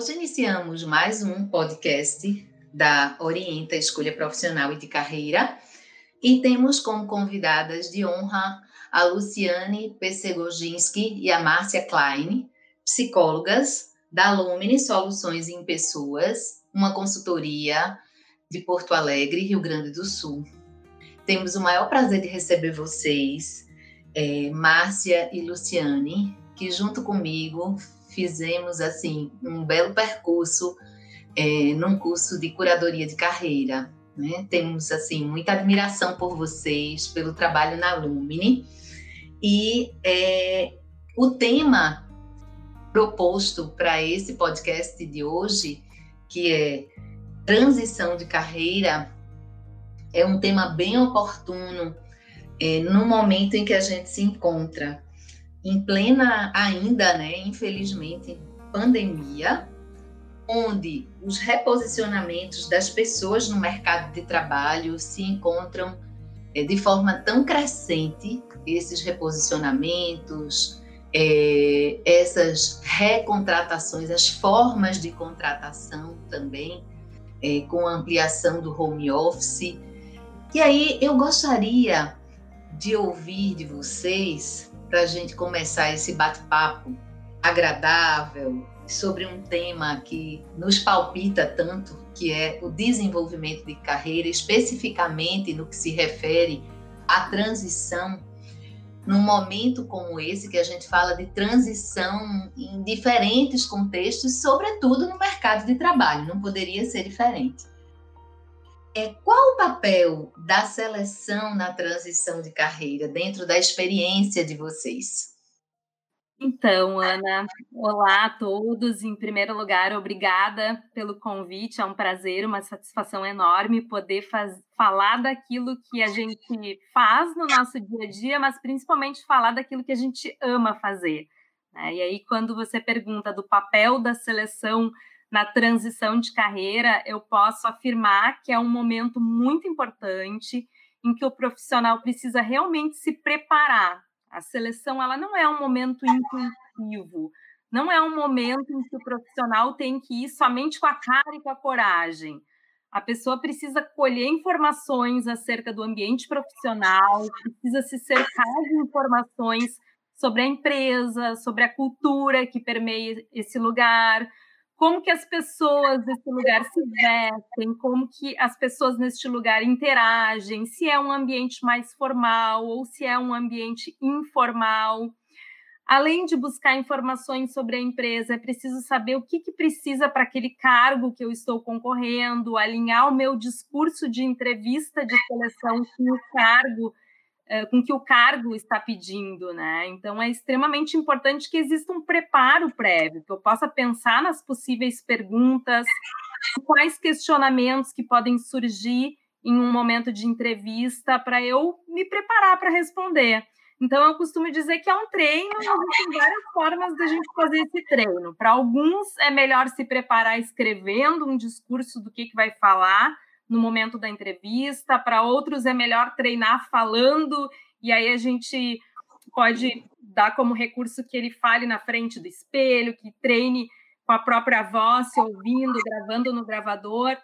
Hoje iniciamos mais um podcast da Orienta Escolha Profissional e de Carreira e temos como convidadas de honra a Luciane Pessegoginski e a Márcia Klein, psicólogas da Lumine Soluções em Pessoas, uma consultoria de Porto Alegre, Rio Grande do Sul. Temos o maior prazer de receber vocês, é, Márcia e Luciane, que junto comigo fizemos assim um belo percurso é, num curso de curadoria de carreira. Né? Temos assim muita admiração por vocês, pelo trabalho na Lumine e é, o tema proposto para esse podcast de hoje, que é transição de carreira, é um tema bem oportuno é, no momento em que a gente se encontra em plena ainda, né, infelizmente, pandemia, onde os reposicionamentos das pessoas no mercado de trabalho se encontram é, de forma tão crescente, esses reposicionamentos, é, essas recontratações, as formas de contratação também, é, com a ampliação do home office. E aí eu gostaria de ouvir de vocês, para a gente começar esse bate-papo agradável sobre um tema que nos palpita tanto, que é o desenvolvimento de carreira, especificamente no que se refere à transição num momento como esse, que a gente fala de transição em diferentes contextos, sobretudo no mercado de trabalho, não poderia ser diferente. É, qual o papel da seleção na transição de carreira dentro da experiência de vocês? Então, Ana, olá a todos. Em primeiro lugar, obrigada pelo convite. É um prazer, uma satisfação enorme poder faz, falar daquilo que a gente faz no nosso dia a dia, mas principalmente falar daquilo que a gente ama fazer. Né? E aí, quando você pergunta do papel da seleção na transição de carreira, eu posso afirmar que é um momento muito importante em que o profissional precisa realmente se preparar a seleção ela não é um momento intuitivo, não é um momento em que o profissional tem que ir somente com a cara e com a coragem. A pessoa precisa colher informações acerca do ambiente profissional, precisa se cercar de informações sobre a empresa, sobre a cultura que permeia esse lugar, como que as pessoas desse lugar se vestem, como que as pessoas neste lugar interagem, se é um ambiente mais formal ou se é um ambiente informal. Além de buscar informações sobre a empresa, é preciso saber o que, que precisa para aquele cargo que eu estou concorrendo, alinhar o meu discurso de entrevista de seleção com o cargo com que o cargo está pedindo, né? Então é extremamente importante que exista um preparo prévio, que eu possa pensar nas possíveis perguntas, quais questionamentos que podem surgir em um momento de entrevista para eu me preparar para responder. Então, eu costumo dizer que é um treino, e existem várias formas da gente fazer esse treino. Para alguns, é melhor se preparar escrevendo um discurso do que, que vai falar, no momento da entrevista, para outros é melhor treinar falando, e aí a gente pode dar como recurso que ele fale na frente do espelho, que treine com a própria voz, se ouvindo, gravando no gravador.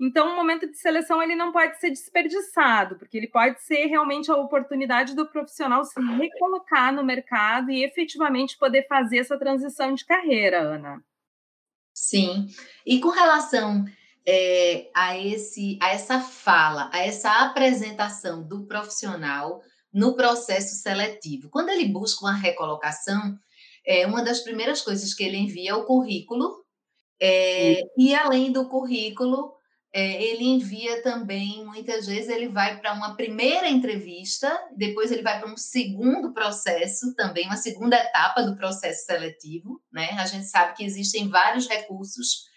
Então, o momento de seleção ele não pode ser desperdiçado, porque ele pode ser realmente a oportunidade do profissional se recolocar no mercado e efetivamente poder fazer essa transição de carreira, Ana. Sim. E com relação é, a, esse, a essa fala, a essa apresentação do profissional no processo seletivo. Quando ele busca uma recolocação, é, uma das primeiras coisas que ele envia é o currículo, é, e além do currículo, é, ele envia também, muitas vezes, ele vai para uma primeira entrevista, depois ele vai para um segundo processo, também uma segunda etapa do processo seletivo. Né? A gente sabe que existem vários recursos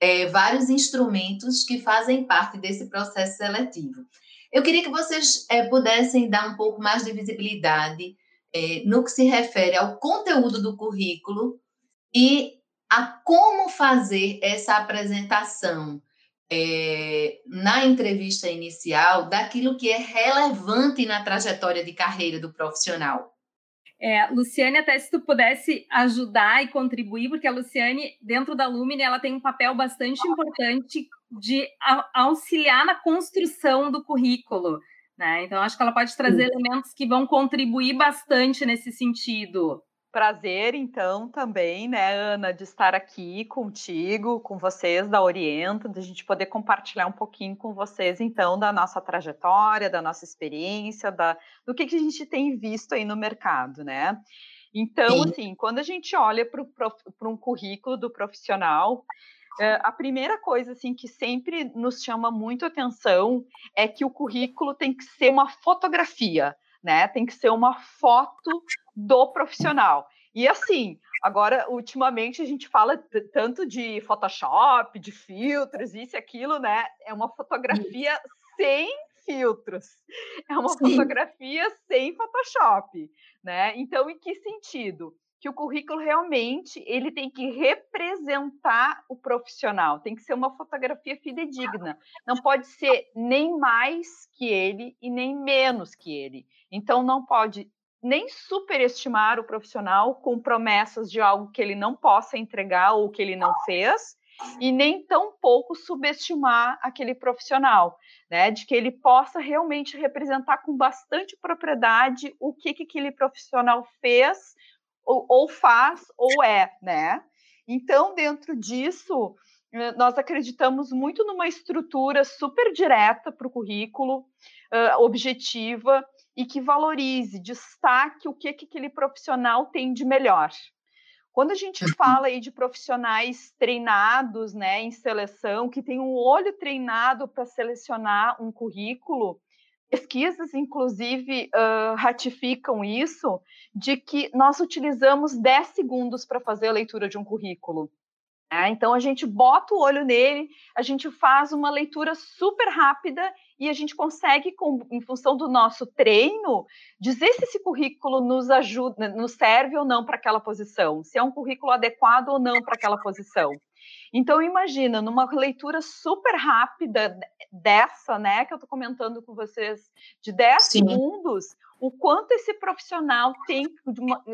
é, vários instrumentos que fazem parte desse processo seletivo. Eu queria que vocês é, pudessem dar um pouco mais de visibilidade é, no que se refere ao conteúdo do currículo e a como fazer essa apresentação é, na entrevista inicial daquilo que é relevante na trajetória de carreira do profissional. É, Luciane, até se tu pudesse ajudar e contribuir, porque a Luciane, dentro da Lumine, ela tem um papel bastante importante de auxiliar na construção do currículo. Né? Então, acho que ela pode trazer Sim. elementos que vão contribuir bastante nesse sentido. Prazer, então, também, né, Ana, de estar aqui contigo, com vocês da Orienta, de a gente poder compartilhar um pouquinho com vocês, então, da nossa trajetória, da nossa experiência, da, do que, que a gente tem visto aí no mercado, né? Então, Sim. assim, quando a gente olha para um currículo do profissional, é, a primeira coisa assim que sempre nos chama muito atenção é que o currículo tem que ser uma fotografia, né? Tem que ser uma foto do profissional. E assim, agora ultimamente a gente fala tanto de Photoshop, de filtros, isso e aquilo, né? É uma fotografia sem filtros. É uma Sim. fotografia sem Photoshop, né? Então, em que sentido? que o currículo realmente ele tem que representar o profissional, tem que ser uma fotografia fidedigna, não pode ser nem mais que ele e nem menos que ele. Então não pode nem superestimar o profissional com promessas de algo que ele não possa entregar ou que ele não fez, e nem tão pouco subestimar aquele profissional, né? De que ele possa realmente representar com bastante propriedade o que, que aquele profissional fez ou, ou faz ou é, né? Então, dentro disso, eh, nós acreditamos muito numa estrutura super direta para o currículo, uh, objetiva e que valorize, destaque o que, que aquele profissional tem de melhor. Quando a gente uhum. fala aí de profissionais treinados, né, em seleção, que tem um olho treinado para selecionar um currículo, pesquisas, inclusive, uh, ratificam isso, de que nós utilizamos 10 segundos para fazer a leitura de um currículo. É, então, a gente bota o olho nele, a gente faz uma leitura super rápida e a gente consegue, com, em função do nosso treino, dizer se esse currículo nos ajuda, nos serve ou não para aquela posição, se é um currículo adequado ou não para aquela posição. Então, imagina, numa leitura super rápida dessa, né, que eu estou comentando com vocês, de 10 Sim. segundos, o quanto esse profissional tem que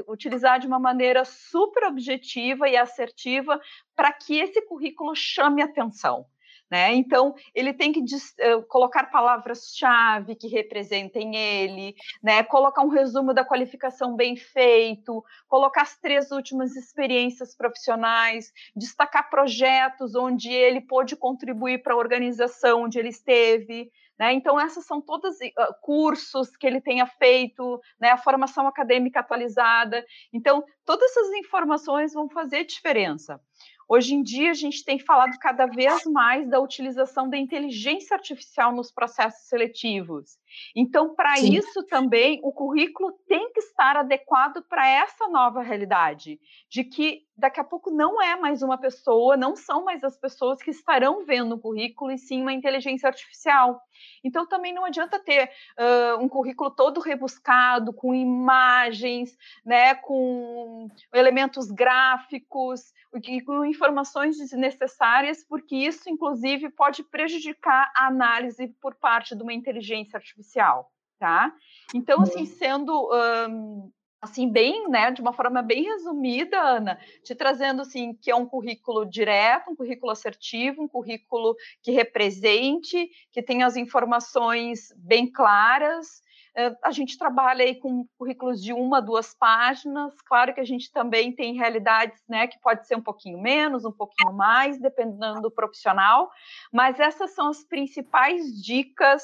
utilizar de uma maneira super objetiva e assertiva para que esse currículo chame atenção. Né? Então, ele tem que uh, colocar palavras-chave que representem ele, né? colocar um resumo da qualificação bem feito, colocar as três últimas experiências profissionais, destacar projetos onde ele pôde contribuir para a organização onde ele esteve. Né? Então, essas são todos uh, cursos que ele tenha feito, né? a formação acadêmica atualizada. Então, todas essas informações vão fazer diferença. Hoje em dia, a gente tem falado cada vez mais da utilização da inteligência artificial nos processos seletivos. Então, para isso também, o currículo tem que estar adequado para essa nova realidade, de que daqui a pouco não é mais uma pessoa, não são mais as pessoas que estarão vendo o currículo, e sim uma inteligência artificial. Então, também não adianta ter uh, um currículo todo rebuscado, com imagens, né, com elementos gráficos, com informações desnecessárias, porque isso, inclusive, pode prejudicar a análise por parte de uma inteligência artificial, tá? Então, assim, uhum. sendo um, assim bem, né, de uma forma bem resumida, Ana, te trazendo assim que é um currículo direto, um currículo assertivo, um currículo que represente, que tenha as informações bem claras. A gente trabalha aí com currículos de uma, duas páginas. Claro que a gente também tem realidades, né, que pode ser um pouquinho menos, um pouquinho mais, dependendo do profissional. Mas essas são as principais dicas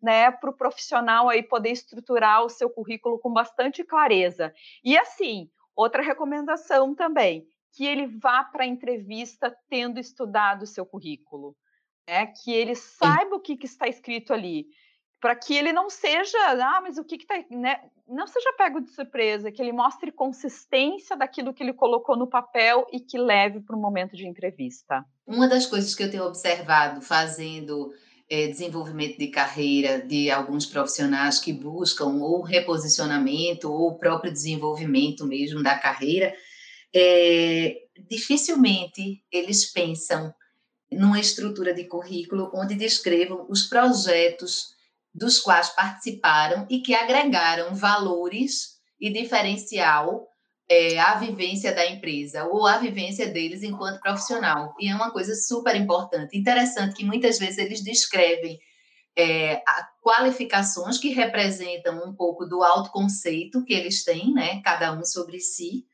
né, para o profissional aí poder estruturar o seu currículo com bastante clareza. E assim, outra recomendação também, que ele vá para a entrevista tendo estudado o seu currículo, né, que ele saiba o que, que está escrito ali, para que ele não seja, ah, mas o que está, né, não seja pego de surpresa, que ele mostre consistência daquilo que ele colocou no papel e que leve para o momento de entrevista. Uma das coisas que eu tenho observado fazendo é, desenvolvimento de carreira de alguns profissionais que buscam ou reposicionamento ou o próprio desenvolvimento mesmo da carreira, é, dificilmente eles pensam numa estrutura de currículo onde descrevam os projetos dos quais participaram e que agregaram valores e diferencial é, a vivência da empresa ou a vivência deles enquanto profissional. E é uma coisa super importante. Interessante que muitas vezes eles descrevem é, qualificações que representam um pouco do autoconceito que eles têm, né, cada um sobre si.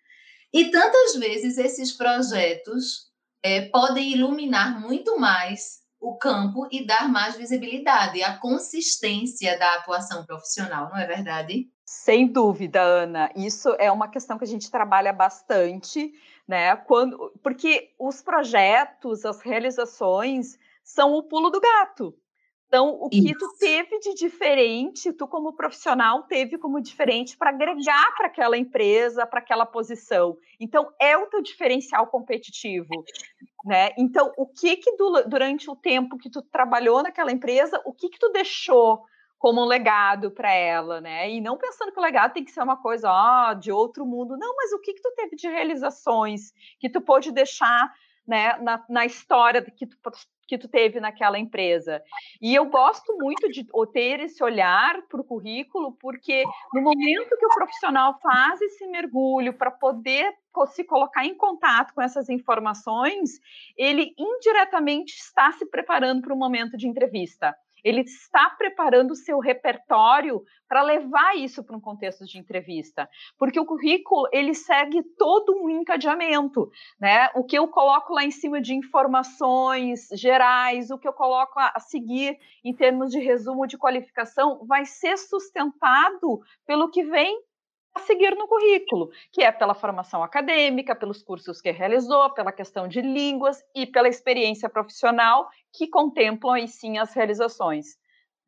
E tantas vezes esses projetos é, podem iluminar muito mais o campo e dar mais visibilidade, a consistência da atuação profissional, não é verdade? Sem dúvida, Ana. Isso é uma questão que a gente trabalha bastante, né? Quando, porque os projetos, as realizações são o pulo do gato. Então, o que Isso. tu teve de diferente, tu como profissional teve como diferente para agregar para aquela empresa, para aquela posição. Então, é o teu diferencial competitivo, né? Então, o que que du durante o tempo que tu trabalhou naquela empresa, o que que tu deixou como um legado para ela, né? E não pensando que o legado tem que ser uma coisa ó, de outro mundo, não, mas o que que tu teve de realizações que tu pôde deixar né, na, na história que tu, que tu teve naquela empresa. E eu gosto muito de ter esse olhar para o currículo, porque no momento que o profissional faz esse mergulho para poder se colocar em contato com essas informações, ele indiretamente está se preparando para o momento de entrevista ele está preparando o seu repertório para levar isso para um contexto de entrevista, porque o currículo ele segue todo um encadeamento, né? O que eu coloco lá em cima de informações gerais, o que eu coloco a seguir em termos de resumo de qualificação, vai ser sustentado pelo que vem a seguir no currículo, que é pela formação acadêmica, pelos cursos que realizou, pela questão de línguas e pela experiência profissional que contemplam aí sim as realizações,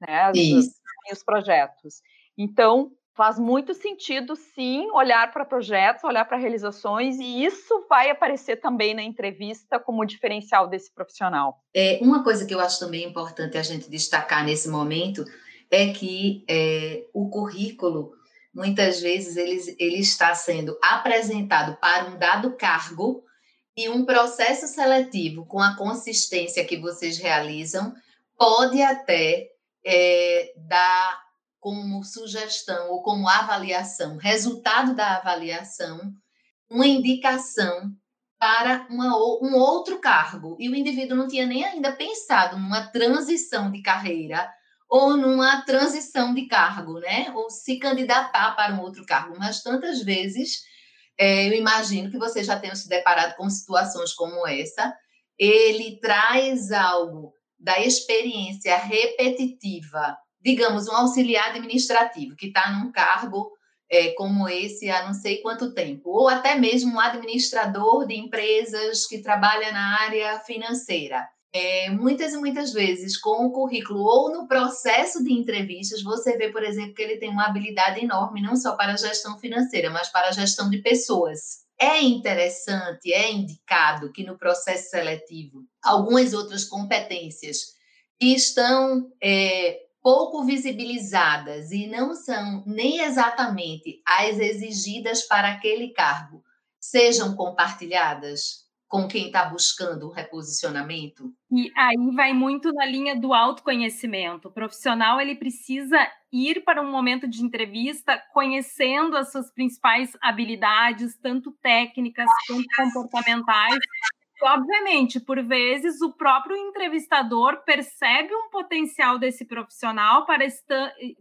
né, os, os projetos. Então, faz muito sentido sim olhar para projetos, olhar para realizações e isso vai aparecer também na entrevista como diferencial desse profissional. É, uma coisa que eu acho também importante a gente destacar nesse momento é que é, o currículo muitas vezes ele, ele está sendo apresentado para um dado cargo e um processo seletivo com a consistência que vocês realizam pode até é, dar como sugestão ou como avaliação, resultado da avaliação, uma indicação para uma, um outro cargo. E o indivíduo não tinha nem ainda pensado numa transição de carreira ou numa transição de cargo, né? Ou se candidatar para um outro cargo. Mas tantas vezes, é, eu imagino que você já tenha se deparado com situações como essa. Ele traz algo da experiência repetitiva, digamos, um auxiliar administrativo que está num cargo é, como esse há não sei quanto tempo, ou até mesmo um administrador de empresas que trabalha na área financeira é, muitas e muitas vezes com o currículo ou no processo de entrevistas, você vê, por exemplo, que ele tem uma habilidade enorme, não só para a gestão financeira, mas para a gestão de pessoas. É interessante, é indicado que no processo seletivo algumas outras competências que estão é, pouco visibilizadas e não são nem exatamente as exigidas para aquele cargo sejam compartilhadas com quem está buscando um reposicionamento? E aí vai muito na linha do autoconhecimento. O profissional ele precisa ir para um momento de entrevista conhecendo as suas principais habilidades, tanto técnicas quanto comportamentais. Obviamente, por vezes, o próprio entrevistador percebe um potencial desse profissional para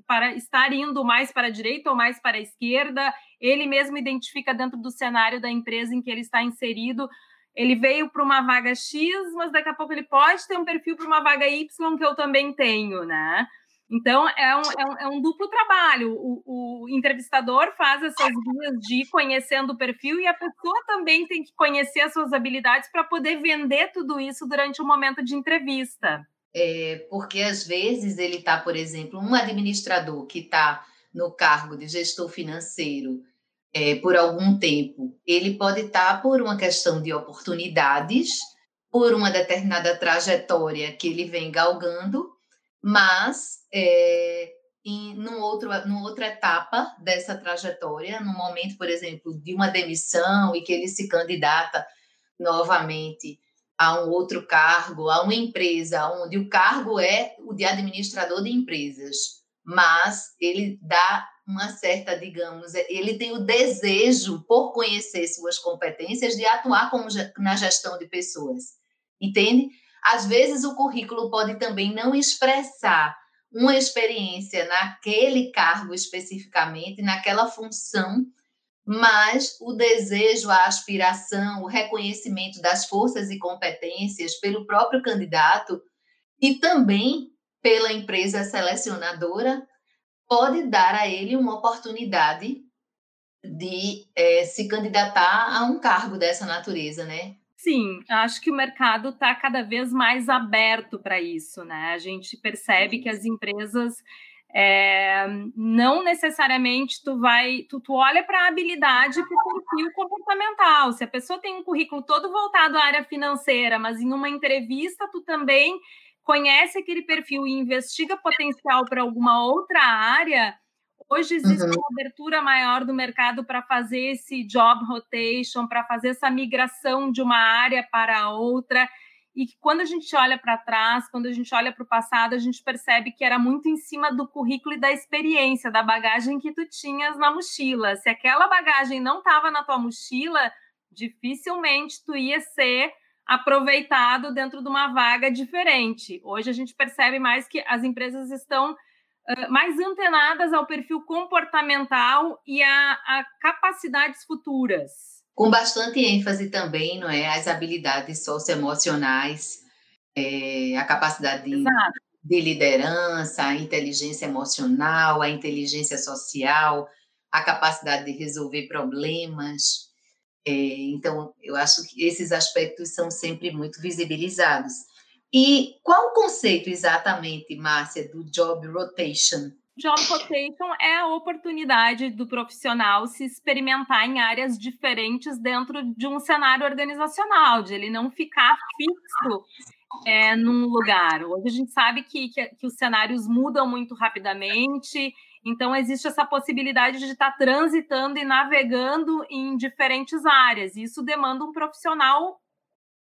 para estar indo mais para a direita ou mais para a esquerda. Ele mesmo identifica dentro do cenário da empresa em que ele está inserido ele veio para uma vaga X, mas daqui a pouco ele pode ter um perfil para uma vaga Y que eu também tenho, né? Então, é um, é um, é um duplo trabalho. O, o, entrevistador faz essas vias de ir conhecendo o perfil e a pessoa também tem que conhecer as suas habilidades para poder vender tudo isso durante o momento de entrevista. É, porque às vezes ele está, por exemplo, um administrador que está no cargo de gestor financeiro é, por algum tempo, ele pode estar por uma questão de oportunidades, por uma determinada trajetória que ele vem galgando, mas é, em num outro, numa outra etapa dessa trajetória, no momento, por exemplo, de uma demissão e que ele se candidata novamente a um outro cargo, a uma empresa onde o cargo é o de administrador de empresas, mas ele dá uma certa, digamos, ele tem o desejo por conhecer suas competências de atuar como na gestão de pessoas. Entende? Às vezes o currículo pode também não expressar uma experiência naquele cargo especificamente, naquela função, mas o desejo, a aspiração, o reconhecimento das forças e competências pelo próprio candidato e também pela empresa selecionadora pode dar a ele uma oportunidade de é, se candidatar a um cargo dessa natureza, né? Sim, acho que o mercado está cada vez mais aberto para isso, né? A gente percebe que as empresas é, não necessariamente tu vai, tu, tu olha para a habilidade para o perfil comportamental. Se a pessoa tem um currículo todo voltado à área financeira, mas em uma entrevista tu também conhece aquele perfil e investiga potencial para alguma outra área, Hoje existe uhum. uma abertura maior do mercado para fazer esse job rotation, para fazer essa migração de uma área para outra. E que quando a gente olha para trás, quando a gente olha para o passado, a gente percebe que era muito em cima do currículo e da experiência, da bagagem que tu tinhas na mochila. Se aquela bagagem não estava na tua mochila, dificilmente tu ia ser aproveitado dentro de uma vaga diferente. Hoje a gente percebe mais que as empresas estão mais antenadas ao perfil comportamental e a, a, capacidades futuras. Com bastante ênfase também, não é, as habilidades socioemocionais, é, a capacidade de, de, liderança, a inteligência emocional, a inteligência social, a capacidade de resolver problemas. É, então, eu acho que esses aspectos são sempre muito visibilizados. E qual o conceito exatamente, Márcia, do job rotation? Job rotation é a oportunidade do profissional se experimentar em áreas diferentes dentro de um cenário organizacional, de ele não ficar fixo é, num lugar. Hoje a gente sabe que, que, que, os cenários mudam muito rapidamente, então existe essa possibilidade de estar transitando e navegando em diferentes áreas. Isso demanda um profissional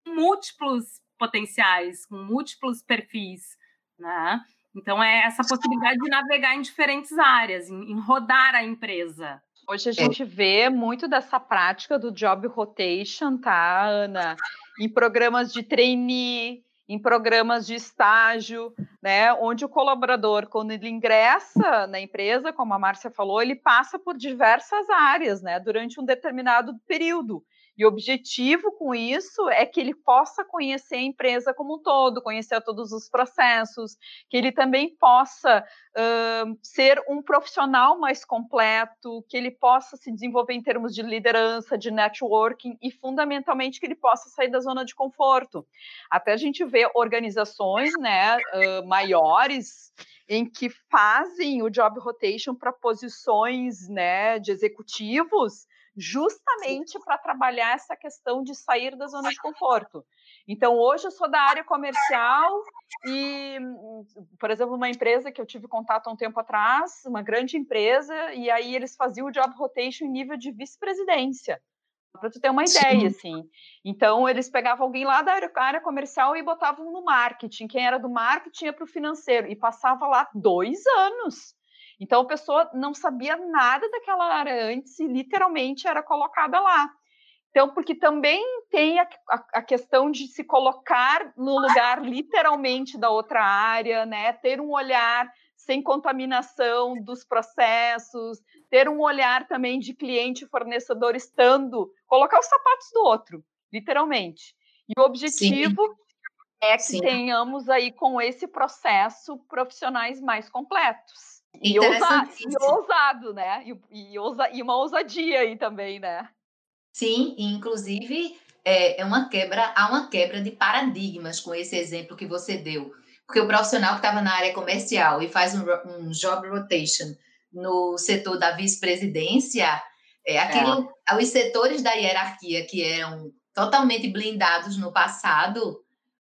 múltiplos potenciais, com múltiplos perfis, né? Então, é essa possibilidade de navegar em diferentes áreas, em, em rodar a empresa. Hoje a gente vê muito dessa prática do job rotation, tá, Ana? Em programas de trainee, em programas de estágio, né, onde o colaborador, quando ele ingressa na empresa, como a Márcia falou, ele passa por diversas áreas, né, durante um determinado período. E o objetivo com isso é que ele possa conhecer a empresa como um todo, conhecer todos os processos, que ele também possa uh, ser um profissional mais completo, que ele possa se desenvolver em termos de liderança, de networking e, fundamentalmente, que ele possa sair da zona de conforto. Até a gente vê organizações né, uh, maiores em que fazem o job rotation para posições né, de executivos justamente para trabalhar essa questão de sair da zona de conforto. Então, hoje eu sou da área comercial e, por exemplo, uma empresa que eu tive contato há um tempo atrás, uma grande empresa, e aí eles faziam o job rotation em nível de vice-presidência. Para tu ter uma ideia, Sim. assim. Então, eles pegavam alguém lá da área comercial e botavam no marketing. Quem era do marketing ia para o financeiro. E passava lá dois anos então a pessoa não sabia nada daquela área antes e literalmente era colocada lá. Então, porque também tem a, a, a, questão de se colocar no lugar literalmente da outra área, né? Ter um olhar sem contaminação dos processos, ter um olhar também de cliente e fornecedor estando, colocar os sapatos do outro, literalmente. E o objetivo Sim. é que Sim. tenhamos aí com esse processo profissionais mais completos. E, ousa, e ousado, né? E, e, ousa, e uma ousadia aí também, né? Sim, inclusive é, é uma quebra, há uma quebra de paradigmas com esse exemplo que você deu. Porque o profissional que estava na área comercial e faz um, um job rotation no setor da vice-presidência, é, aquilo, é. os setores da hierarquia que eram totalmente blindados no passado,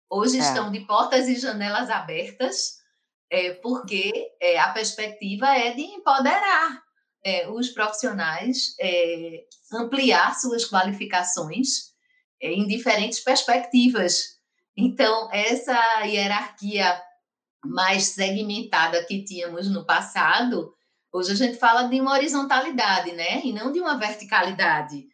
hoje é. estão de portas e janelas abertas é, porque é, a perspectiva é de empoderar é, os profissionais, é, ampliar suas qualificações é, em diferentes perspectivas. Então, essa hierarquia mais segmentada que tínhamos no passado, Hoje a gente fala de uma horizontalidade, né? E não de uma verticalidade.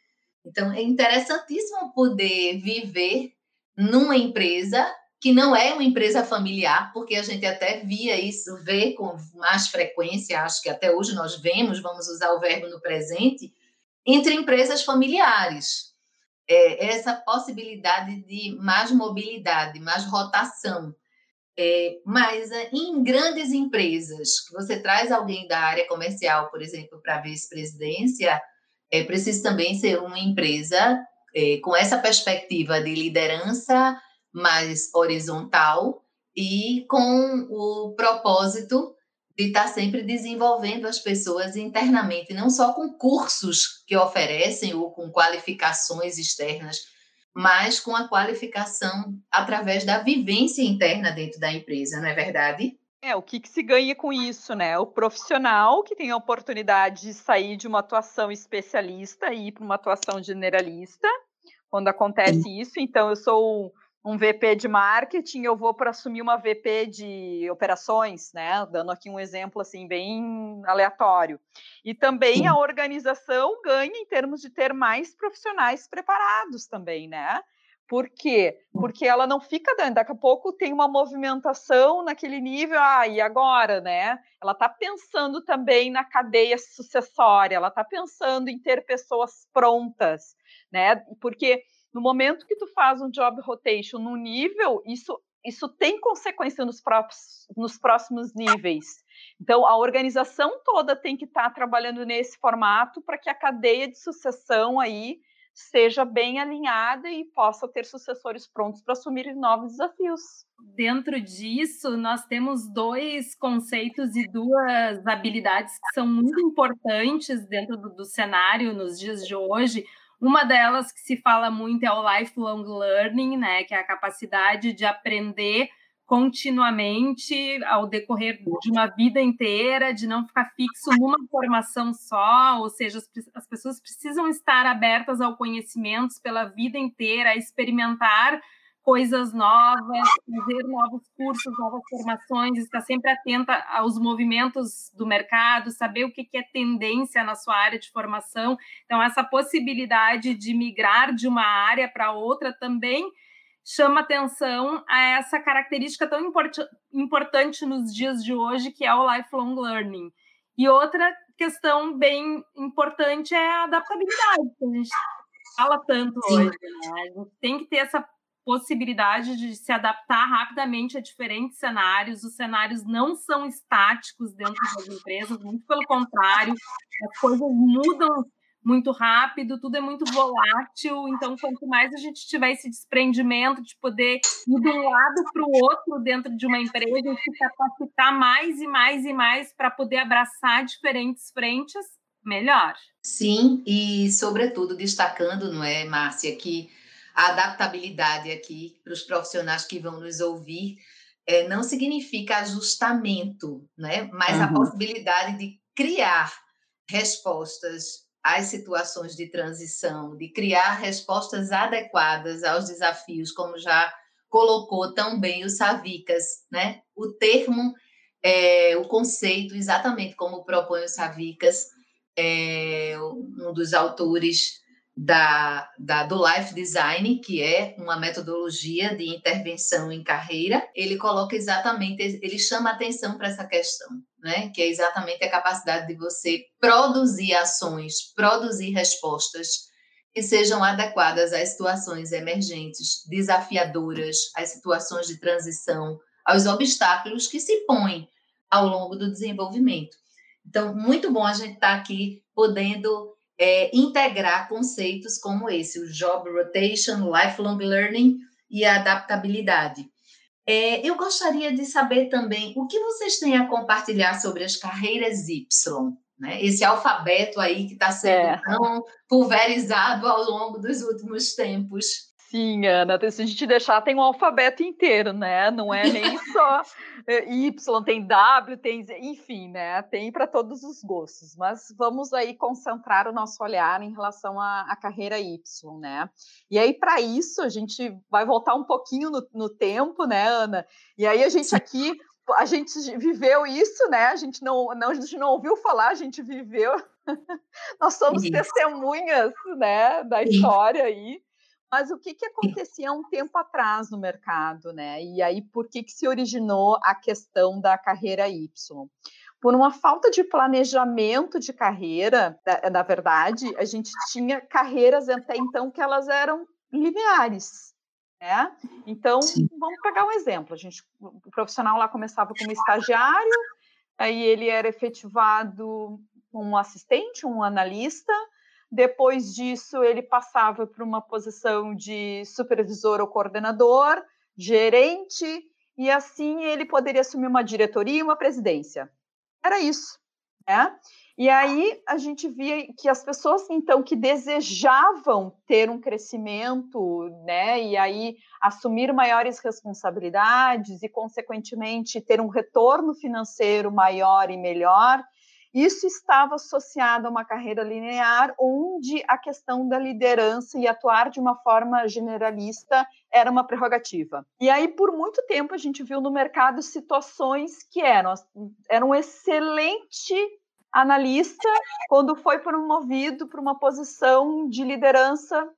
Então, é interessantíssimo poder viver numa empresa que não é uma empresa familiar, porque a gente até via isso, vê com mais frequência, acho que até hoje nós vemos, vamos usar o verbo no presente, entre empresas familiares. É, essa possibilidade de mais mobilidade, mais rotação. É, mas é, em grandes empresas, que você traz alguém da área comercial, por exemplo, para a vice-presidência, é preciso também ser uma empresa é, com essa perspectiva de liderança mais horizontal e com o propósito de estar sempre desenvolvendo as pessoas internamente, não só com cursos que oferecem ou com qualificações externas, mas com a qualificação através da vivência interna dentro da empresa, não é verdade? É, o que, que, se ganha com isso, né? O profissional que tem a oportunidade de sair de uma atuação especialista e ir para uma atuação generalista, quando acontece isso. Então, eu sou um VP de marketing, eu vou para assumir uma VP de operações, né? Dando aqui um exemplo assim bem aleatório. E também a organização ganha em termos de ter mais profissionais preparados também, né? Por quê? Porque ela não fica dando, daqui a pouco tem uma movimentação naquele nível, ah, e agora, né? Ela está pensando também na cadeia sucessória, ela está pensando em ter pessoas prontas, né? Porque no momento que tu faz um job rotation no nível, isso, isso tem consequência nos, próprios, nos próximos níveis. Então, a organização toda tem que estar tá trabalhando nesse formato para que a cadeia de sucessão aí seja bem alinhada e possa ter sucessores prontos para assumir novos desafios. Dentro disso, nós temos dois conceitos e duas habilidades que são muito importantes dentro do, do cenário nos dias de hoje. Uma delas que se fala muito é o lifelong learning, né, que é a capacidade de aprender continuamente ao decorrer de uma vida inteira, de não ficar fixo numa formação só, ou seja, as, as pessoas precisam estar abertas ao conhecimento pela vida inteira, a experimentar coisas novas, fazer novos cursos, novas formações, estar sempre atenta aos movimentos do mercado, saber o que é tendência na sua área de formação. Então, essa possibilidade de migrar de uma área para outra também chama atenção a essa característica tão import importante nos dias de hoje, que é o lifelong learning. E outra questão bem importante é a adaptabilidade, que a gente fala tanto Sim. hoje. Né? A gente tem que ter essa possibilidade de se adaptar rapidamente a diferentes cenários. Os cenários não são estáticos dentro das empresas, muito pelo contrário, as coisas mudam muito rápido, tudo é muito volátil. Então, quanto mais a gente tiver esse desprendimento de poder ir de um lado para o outro dentro de uma empresa e se capacitar mais e mais e mais para poder abraçar diferentes frentes, melhor. Sim, e sobretudo destacando, não é, Márcia, que a adaptabilidade aqui para os profissionais que vão nos ouvir é, não significa ajustamento, né? mas uhum. a possibilidade de criar respostas às situações de transição, de criar respostas adequadas aos desafios, como já colocou tão bem o Savicas, né? O termo, é, o conceito, exatamente como propõe o Savicas, é, um dos autores da, da, do Life Design, que é uma metodologia de intervenção em carreira, ele coloca exatamente, ele chama atenção para essa questão, né? que é exatamente a capacidade de você produzir ações, produzir respostas que sejam adequadas às situações emergentes, desafiadoras, às situações de transição, aos obstáculos que se põem ao longo do desenvolvimento. Então, muito bom a gente estar tá aqui podendo é, integrar conceitos como esse, o job rotation, lifelong learning e a adaptabilidade. É, eu gostaria de saber também o que vocês têm a compartilhar sobre as carreiras Y, né? Esse alfabeto aí que está sendo é. tão pulverizado ao longo dos últimos tempos. Sim, Ana, se a gente deixar, tem um alfabeto inteiro, né? Não é nem só eh, Y, tem W, tem Z, enfim, né? Tem para todos os gostos. Mas vamos aí concentrar o nosso olhar em relação à, à carreira Y, né? E aí, para isso, a gente vai voltar um pouquinho no, no, tempo, né, Ana? E aí a gente aqui a gente viveu isso, né? A gente não, não, a gente não ouviu falar, a gente viveu. Nós somos isso. testemunhas, né, da história aí. Mas o que, que acontecia um tempo atrás no mercado, né? E aí, por que, que se originou a questão da carreira Y? Por uma falta de planejamento de carreira, na verdade, a gente tinha carreiras até então que elas eram lineares. Né? Então, Sim. vamos pegar um exemplo. A gente, o profissional lá começava como estagiário, aí ele era efetivado como um assistente, um analista. Depois disso, ele passava para uma posição de supervisor ou coordenador, gerente, e assim ele poderia assumir uma diretoria e uma presidência. Era isso. Né? E aí a gente via que as pessoas então que desejavam ter um crescimento, né, e aí assumir maiores responsabilidades e consequentemente ter um retorno financeiro maior e melhor, isso estava associado a uma carreira linear onde a questão da liderança e atuar de uma forma generalista era uma prerrogativa. E aí por muito tempo a gente viu no mercado situações que eram eram excelente analista, quando foi promovido para uma posição de liderança,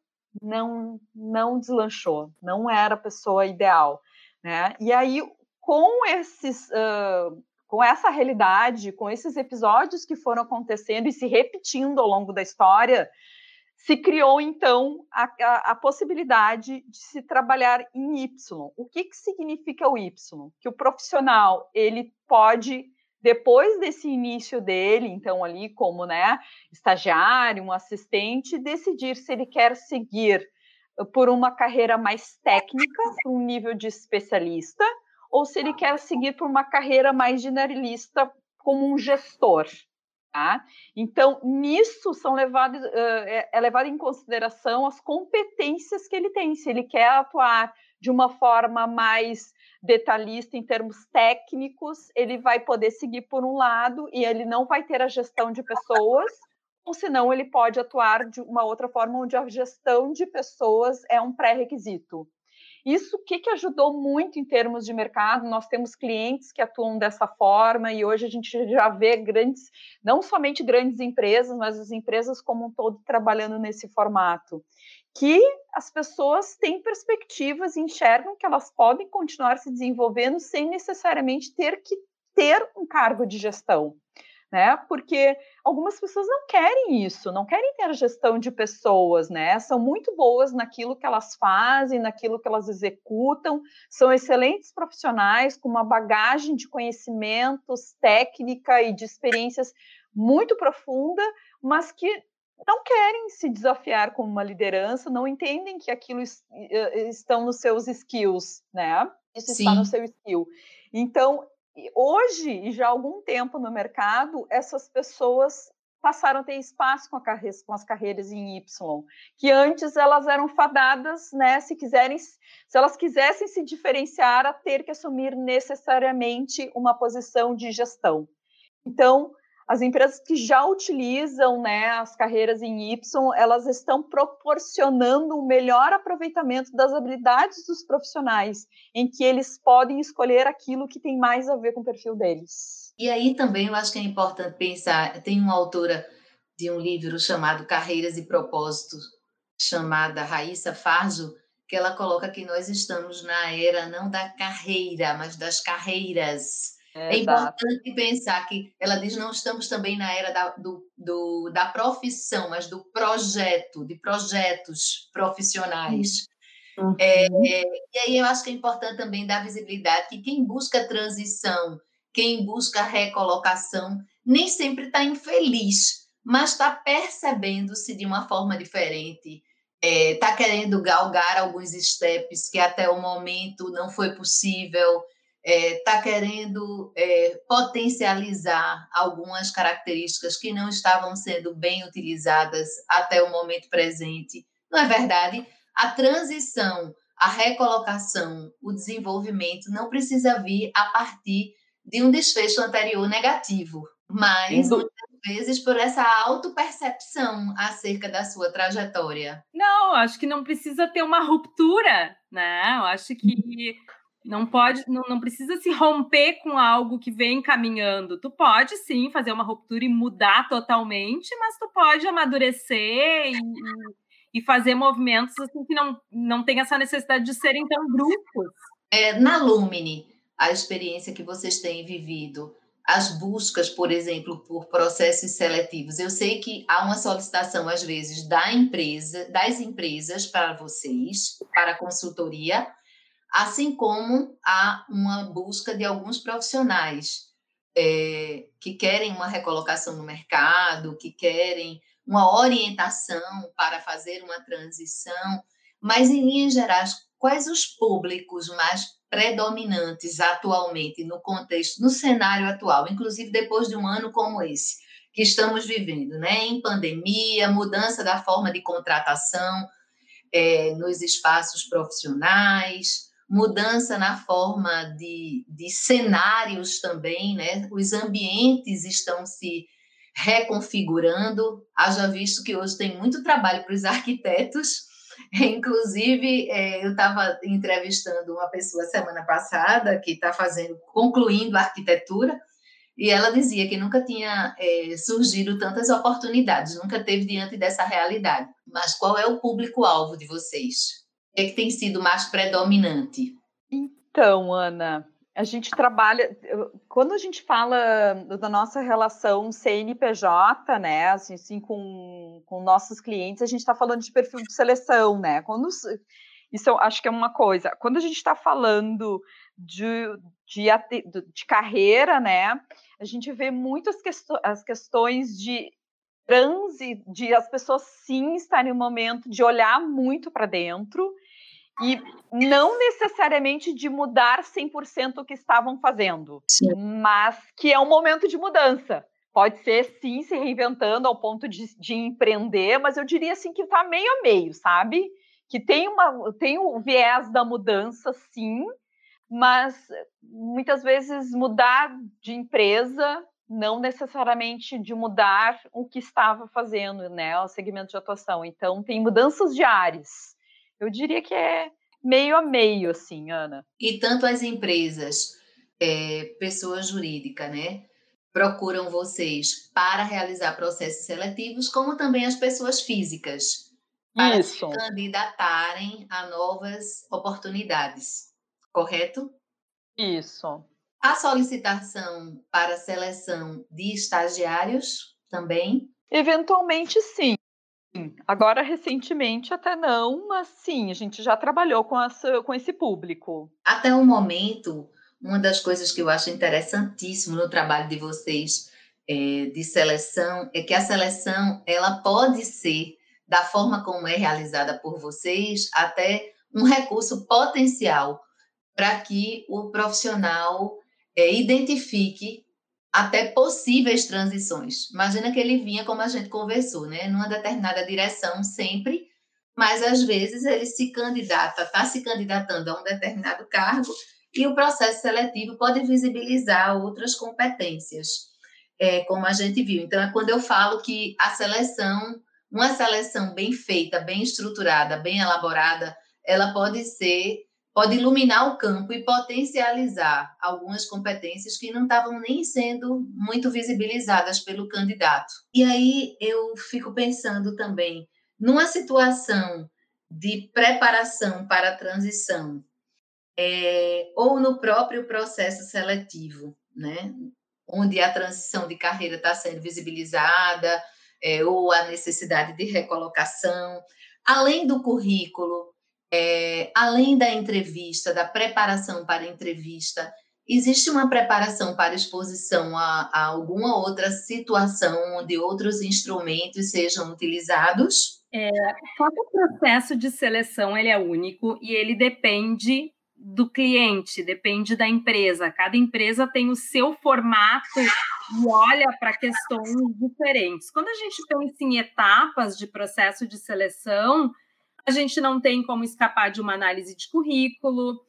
não, não deslanchou, não era a pessoa ideal. Né? E aí, com esses. Uh, com essa realidade, com esses episódios que foram acontecendo e se repetindo ao longo da história, se criou então a, a, a, possibilidade de se trabalhar em Y. O que, que significa o Y? Que o profissional ele pode depois desse início dele, então ali como né, estagiário, um assistente, decidir se ele quer seguir por uma carreira mais técnica, um nível de especialista, ou se ele quer seguir por uma carreira mais generalista como um gestor. Tá? Então, nisso são levados, uh, é levado em consideração as competências que ele tem. Se ele quer atuar de uma forma mais detalhista em termos técnicos, ele vai poder seguir por um lado e ele não vai ter a gestão de pessoas, ou senão ele pode atuar de uma outra forma onde a gestão de pessoas é um pré-requisito. Isso o que, que ajudou muito em termos de mercado? Nós temos clientes que atuam dessa forma e hoje a gente já vê grandes, não somente grandes empresas, mas as empresas como um todo trabalhando nesse formato que as pessoas têm perspectivas e enxergam que elas podem continuar se desenvolvendo sem necessariamente ter que ter um cargo de gestão. Né? Porque algumas pessoas não querem isso, não querem ter a gestão de pessoas, né? São muito boas naquilo que elas fazem, naquilo que elas executam, são excelentes profissionais com uma bagagem de conhecimentos, técnica e de experiências muito profunda, mas que não querem se desafiar como uma liderança, não entendem que aquilo estão nos seus skills, né? Isso Sim. está no seu skill. Então, hoje, e já há algum tempo no mercado, essas pessoas passaram a ter espaço com, com, as carreiras em Y, que antes elas eram fadadas, né, se quiserem, se elas quisessem se diferenciar, a ter que assumir necessariamente uma posição de gestão. Então, as empresas que já utilizam né, as carreiras em Y, elas estão proporcionando um melhor aproveitamento das habilidades dos profissionais, em que eles podem escolher aquilo que tem mais a ver com o perfil deles. E aí também eu acho que é importante pensar, tem uma autora de um livro chamado Carreiras e Propósitos, chamada Raíssa Farjo, que ela coloca que nós estamos na era não da carreira, mas das carreiras é, é importante pensar que ela diz não estamos também na era da, do, do, da profissão, mas do projeto, de projetos profissionais. Uhum. É, é, e aí eu acho que é importante também dar visibilidade que quem busca transição, quem busca recolocação, nem sempre está infeliz, mas está percebendo-se de uma forma diferente. Está é, querendo galgar alguns steps que até o momento não foi possível está é, tá querendo é, potencializar algumas características que não estavam sendo bem utilizadas até o momento presente. Não é verdade? A transição, a recolocação, o desenvolvimento não precisa vir a partir de um desfecho anterior negativo, mas muitas vezes por essa autopercepção acerca da sua trajetória. Não, acho que não precisa ter uma ruptura, né? Eu acho que Não pode, não, não precisa se romper com algo que vem caminhando. Tu pode sim fazer uma ruptura e mudar totalmente, mas tu pode amadurecer e, e fazer movimentos assim que não, não tem essa necessidade de serem tão bruscos. É, na Lumine, a experiência que vocês têm vivido, as buscas, por exemplo, por processos seletivos. Eu sei que há uma solicitação, às vezes, da empresa, das empresas para vocês, para a consultoria, assim como há uma busca de alguns profissionais é, que querem uma recolocação no mercado, que querem uma orientação para fazer uma transição, mas, em linhas gerais, quais os públicos mais predominantes atualmente no contexto, no cenário atual, inclusive depois de um ano como esse que estamos vivendo, né? Em pandemia, mudança da forma de contratação é, nos espaços profissionais, mudança na forma de, de cenários também, né? Os ambientes estão se reconfigurando. Haja visto que hoje tem muito trabalho para os arquitetos Inclusive, é, eu estava entrevistando uma pessoa semana passada que está fazendo, concluindo a arquitetura, e ela dizia que nunca tinha é, surgido tantas oportunidades, nunca teve diante dessa realidade. Mas qual é o público-alvo de vocês? Que, é que tem sido mais predominante? Então, Ana, a gente trabalha quando a gente fala da nossa relação CNPJ, né, assim, assim com, com nossos clientes, a gente está falando de perfil de seleção, né? Quando isso eu acho que é uma coisa. Quando a gente está falando de, de, de, carreira, né, a gente vê muitas questões, as questões de transe, de as pessoas sim estarem no momento de olhar muito para dentro e não necessariamente de mudar 100% o que estavam fazendo, sim. mas que é um momento de mudança. Pode ser, sim, se reinventando ao ponto de, de empreender, mas eu diria assim que está meio a meio, sabe? Que tem, uma, tem o viés da mudança, sim, mas muitas vezes mudar de empresa não necessariamente de mudar o que estava fazendo, né, o segmento de atuação. Então, tem mudanças de áreas eu diria que é meio a meio, assim, Ana. E tanto as empresas, é, pessoa jurídica, né, procuram vocês para realizar processos seletivos, como também as pessoas físicas, para Isso. se candidatarem a novas oportunidades, correto? Isso. A solicitação para seleção de estagiários também? Eventualmente, sim. Agora, recentemente, até não, mas sim, a gente já trabalhou com, essa, com esse público. Até o momento, uma das coisas que eu acho interessantíssimo no trabalho de vocês é, de seleção é que a seleção ela pode ser, da forma como é realizada por vocês, até um recurso potencial para que o profissional é, identifique até possíveis transições. Imagina que ele vinha, como a gente conversou, né, numa determinada direção sempre, mas às vezes ele se candidata, está se candidatando a um determinado cargo e o processo seletivo pode visibilizar outras competências, é, como a gente viu. Então, é quando eu falo que a seleção, uma seleção bem feita, bem estruturada, bem elaborada, ela pode ser pode iluminar o campo e potencializar algumas competências que não estavam nem sendo muito visibilizadas pelo candidato. E aí eu fico pensando também numa situação de preparação para a transição, é, ou no próprio processo seletivo, né? onde a transição de carreira está sendo visibilizada, é, ou a necessidade de recolocação, além do currículo, é, além da entrevista, da preparação para a entrevista, existe uma preparação para exposição a, a alguma outra situação onde outros instrumentos sejam utilizados? É, cada processo de seleção ele é único e ele depende do cliente, depende da empresa. Cada empresa tem o seu formato e olha para questões diferentes. Quando a gente pensa em etapas de processo de seleção, a gente não tem como escapar de uma análise de currículo.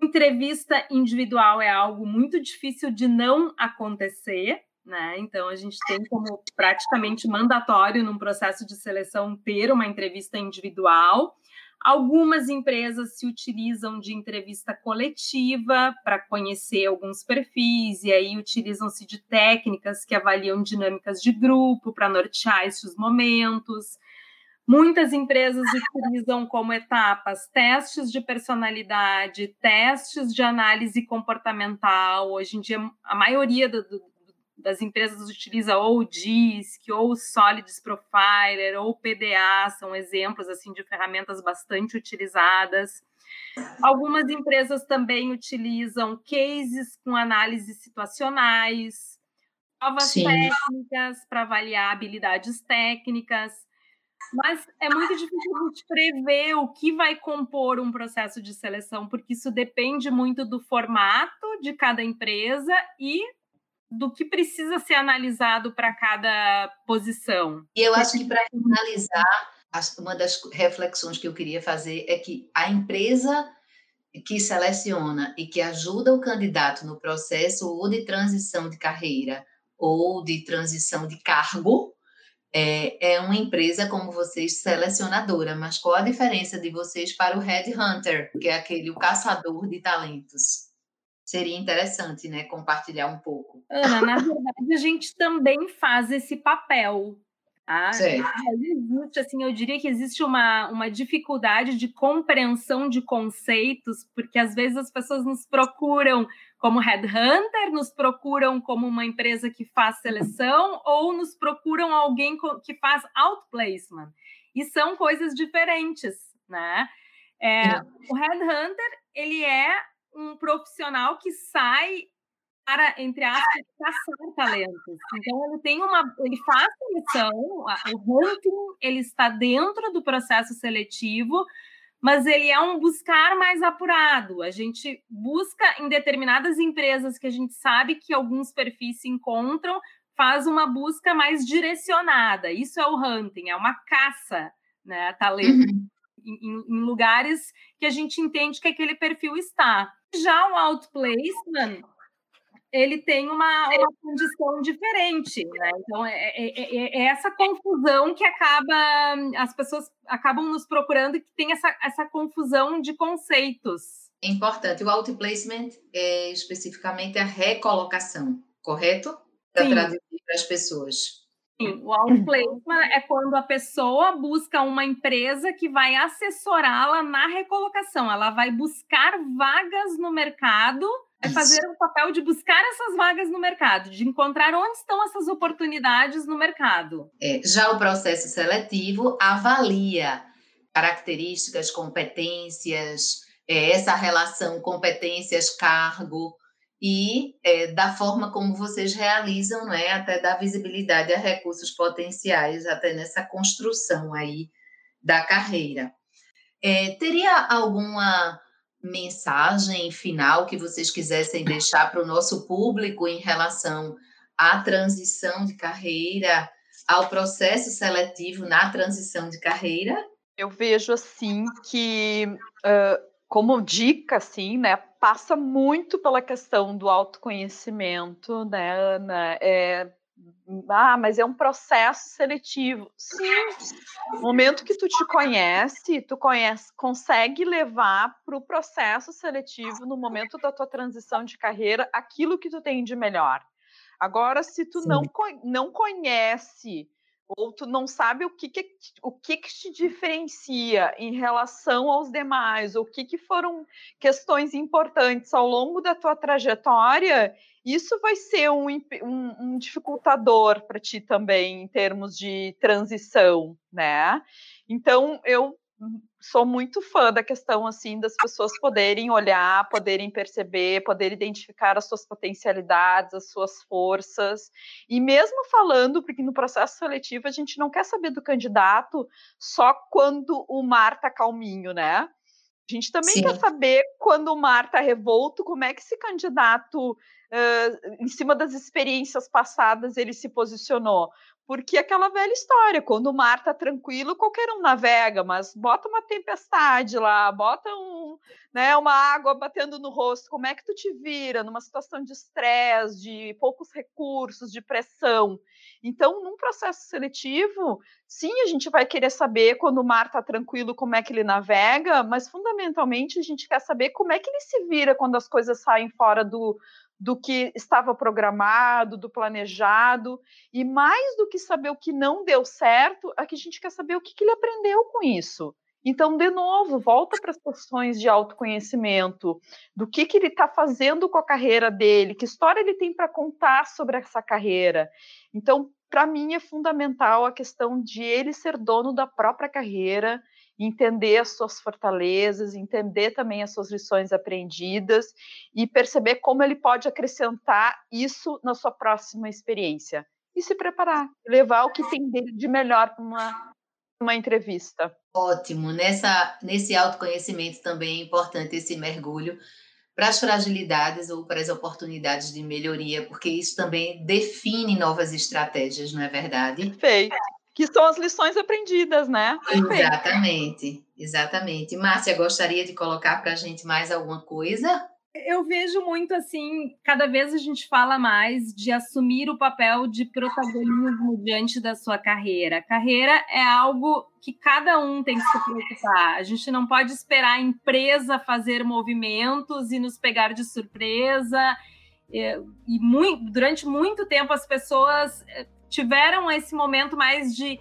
Entrevista individual é algo muito difícil de não acontecer, né? Então a gente tem como praticamente mandatório num processo de seleção ter uma entrevista individual. Algumas empresas se utilizam de entrevista coletiva para conhecer alguns perfis, e aí utilizam-se de técnicas que avaliam dinâmicas de grupo para nortear esses momentos. Muitas empresas utilizam como etapas testes de personalidade, testes de análise comportamental. Hoje em dia, a maioria do, do, das empresas utiliza ou o DISC, ou o Solids Profiler, ou o PDA, são exemplos assim de ferramentas bastante utilizadas. Algumas empresas também utilizam cases com análises situacionais, provas Sim. técnicas para avaliar habilidades técnicas. Mas é muito difícil a gente prever o que vai compor um processo de seleção, porque isso depende muito do formato de cada empresa e do que precisa ser analisado para cada posição. E eu acho que para finalizar, uma das reflexões que eu queria fazer é que a empresa que seleciona e que ajuda o candidato no processo ou de transição de carreira ou de transição de cargo é, é uma empresa como vocês selecionadora, mas qual a diferença de vocês para o headhunter, que é aquele o caçador de talentos? seria interessante, né, compartilhar um pouco. Ana, na verdade, a gente também faz esse papel. Tá? Existe, assim, eu diria que existe uma, uma dificuldade de compreensão de conceitos, porque às vezes as pessoas nos procuram como headhunter, nos procuram como uma empresa que faz seleção, ou nos procuram alguém que faz outplacement. E são coisas diferentes, né? É, o headhunter, ele é um profissional que sai para, entre aspas, caçar talentos. Então, ele tem uma. Ele faz seleção, o hunting ele está dentro do processo seletivo, mas ele é um buscar mais apurado. A gente busca em determinadas empresas que a gente sabe que alguns perfis se encontram, faz uma busca mais direcionada. Isso é o hunting, é uma caça, né, talento. Uhum. Em, em lugares que a gente entende que aquele perfil está. Já o outplacement, ele tem uma, uma condição diferente, né? Então é, é, é, é, essa confusão que acaba as pessoas acabam nos procurando e que tem essa, essa confusão de conceitos. É importante. O outplacement é especificamente a recolocação, correto? Para traduzir para as pessoas. Sim, o outplacement é quando a pessoa busca uma empresa que vai assessorá-la na recolocação. Ela vai buscar vagas no mercado, vai fazer o papel de buscar essas vagas no mercado, de encontrar onde estão essas oportunidades no mercado. É, já o processo seletivo avalia características, competências, é, essa relação competências-cargo e é, da forma como vocês realizam, né, até da visibilidade a recursos potenciais, até nessa construção aí da carreira. É, teria alguma mensagem final que vocês quisessem deixar para o nosso público em relação à transição de carreira, ao processo seletivo na transição de carreira? Eu vejo assim que uh, como dica, assim, né, passa muito pela questão do autoconhecimento, né, Ana? É, ah, mas é um processo seletivo. Sim, no momento que tu te conhece, tu conhece, consegue levar para o processo seletivo, no momento da tua transição de carreira, aquilo que tu tem de melhor. Agora, se tu não, não conhece ou tu não sabe o que, que o que, que te diferencia em relação aos demais, o que, que foram questões importantes ao longo da tua trajetória, isso vai ser um, um, um dificultador para ti também em termos de transição, né? Então eu sou muito fã da questão assim das pessoas poderem olhar, poderem perceber, poder identificar as suas potencialidades, as suas forças. E mesmo falando, porque no processo seletivo a gente não quer saber do candidato só quando o mar está calminho, né? A gente também Sim. quer saber quando o mar está revolto, como é que esse candidato uh, em cima das experiências passadas ele se posicionou? Porque aquela velha história, quando o mar está tranquilo, qualquer um navega, mas bota uma tempestade lá, bota um, né, uma água batendo no rosto, como é que tu te vira numa situação de estresse, de poucos recursos, de pressão? Então, num processo seletivo, sim, a gente vai querer saber quando o mar está tranquilo como é que ele navega, mas fundamentalmente a gente quer saber como é que ele se vira quando as coisas saem fora do, do que estava programado, do planejado, e mais do que saber o que não deu certo, aqui a gente quer saber o que, que ele aprendeu com isso. Então, de novo, volta para as questões de autoconhecimento, do que, que ele está fazendo com a carreira dele, que história ele tem para contar sobre essa carreira. Então, para mim, é fundamental a questão de ele ser dono da própria carreira entender as suas fortalezas, entender também as suas lições aprendidas e perceber como ele pode acrescentar isso na sua próxima experiência. E se preparar, levar o que tem dele de melhor para uma, uma entrevista. Ótimo. Nessa, nesse autoconhecimento também é importante esse mergulho para as fragilidades ou para as oportunidades de melhoria, porque isso também define novas estratégias, não é verdade? Perfeito que são as lições aprendidas, né? Exatamente, exatamente. Márcia, gostaria de colocar para a gente mais alguma coisa? Eu vejo muito assim, cada vez a gente fala mais de assumir o papel de protagonismo diante da sua carreira. Carreira é algo que cada um tem que se preocupar. A gente não pode esperar a empresa fazer movimentos e nos pegar de surpresa. E muito, durante muito tempo as pessoas eh, tiveram esse momento mais de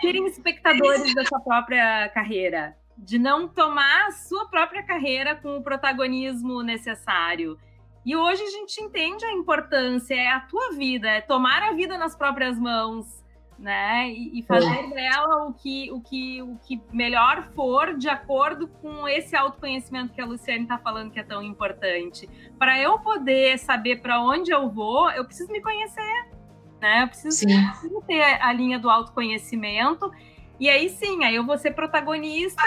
serem espectadores da sua própria carreira, de não tomar a sua própria carreira com o protagonismo necessário. E hoje a gente entende a importância, é a tua vida, é tomar a vida nas próprias mãos, né? E, fazer dela o que, o, que, o que melhor for de acordo com esse autoconhecimento que a Luciane está falando que é tão importante. Para eu poder saber para onde eu vou, eu preciso me conhecer né? Eu preciso, preciso ter a linha do autoconhecimento. E aí sim, aí eu vou ser protagonista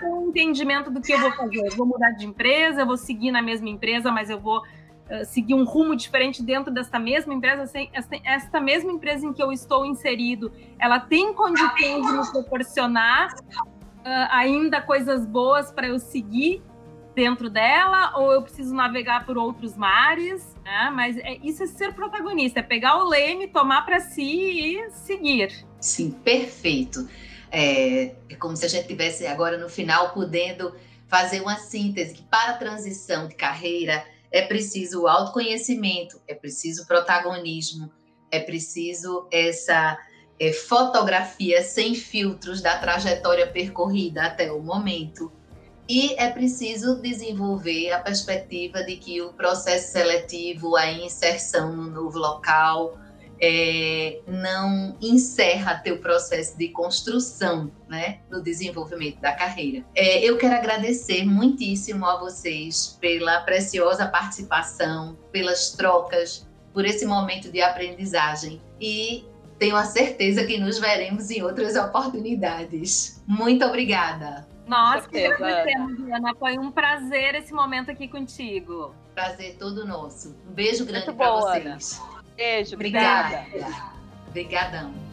com o entendimento do que eu vou fazer. Eu vou mudar de empresa, eu vou seguir na mesma empresa, mas eu vou uh, seguir um rumo diferente dentro desta mesma empresa. Assim, esta, esta mesma empresa em que eu estou inserido, ela tem condições de me proporcionar uh, ainda coisas boas para eu seguir dentro dela ou eu preciso navegar por outros mares, né? Mas é, isso é ser protagonista, é pegar o leme, tomar para si e seguir. Sim, perfeito. É, é como se a gente tivesse agora no final podendo fazer uma síntese que para a transição de carreira é preciso autoconhecimento, é preciso protagonismo, é preciso essa é, fotografia sem filtros da trajetória percorrida até o momento e é preciso desenvolver a perspectiva de que o processo seletivo, a inserção no novo local, é, não encerra teu processo de construção, né, do desenvolvimento da carreira. É, eu quero agradecer muitíssimo a vocês pela preciosa participação, pelas trocas, por esse momento de aprendizagem e tenho a certeza que nos veremos em outras oportunidades. Muito obrigada. Nós que agradecemos, Ana. Foi um prazer esse momento aqui contigo. Prazer todo nosso. Um beijo grande para vocês. Beijo, obrigada. Obrigada. Obrigadão.